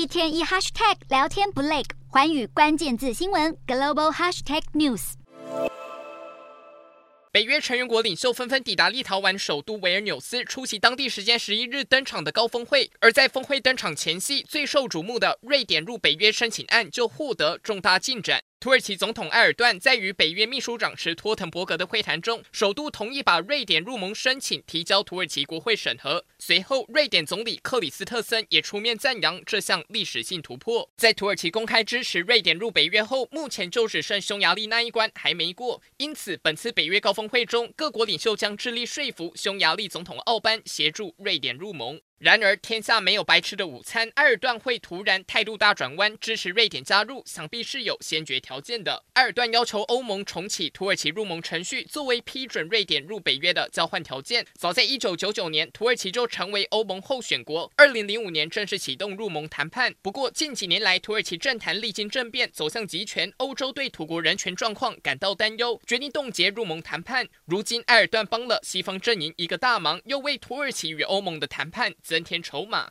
一天一 hashtag 聊天不累，环宇关键字新闻 global hashtag news。北约成员国领袖纷纷抵达立陶宛首都维尔纽斯，出席当地时间十一日登场的高峰会。而在峰会登场前夕，最受瞩目的瑞典入北约申请案就获得重大进展。土耳其总统埃尔段在与北约秘书长史托滕伯格的会谈中，首度同意把瑞典入盟申请提交土耳其国会审核。随后，瑞典总理克里斯特森也出面赞扬这项历史性突破。在土耳其公开支持瑞典入北约后，目前就只剩匈牙利那一关还没过。因此，本次北约高峰会中，各国领袖将致力说服匈牙利总统奥班协助瑞典入盟。然而，天下没有白吃的午餐。埃尔段会突然态度大转弯，支持瑞典加入，想必是有先决条件的。埃尔段要求欧盟重启土耳其入盟程序，作为批准瑞典入北约的交换条件。早在一九九九年，土耳其就成为欧盟候选国。二零零五年正式启动入盟谈判。不过，近几年来，土耳其政坛历经政变，走向极权。欧洲对土国人权状况感到担忧，决定冻结入盟谈判。如今，埃尔段帮了西方阵营一个大忙，又为土耳其与欧盟的谈判增添筹码。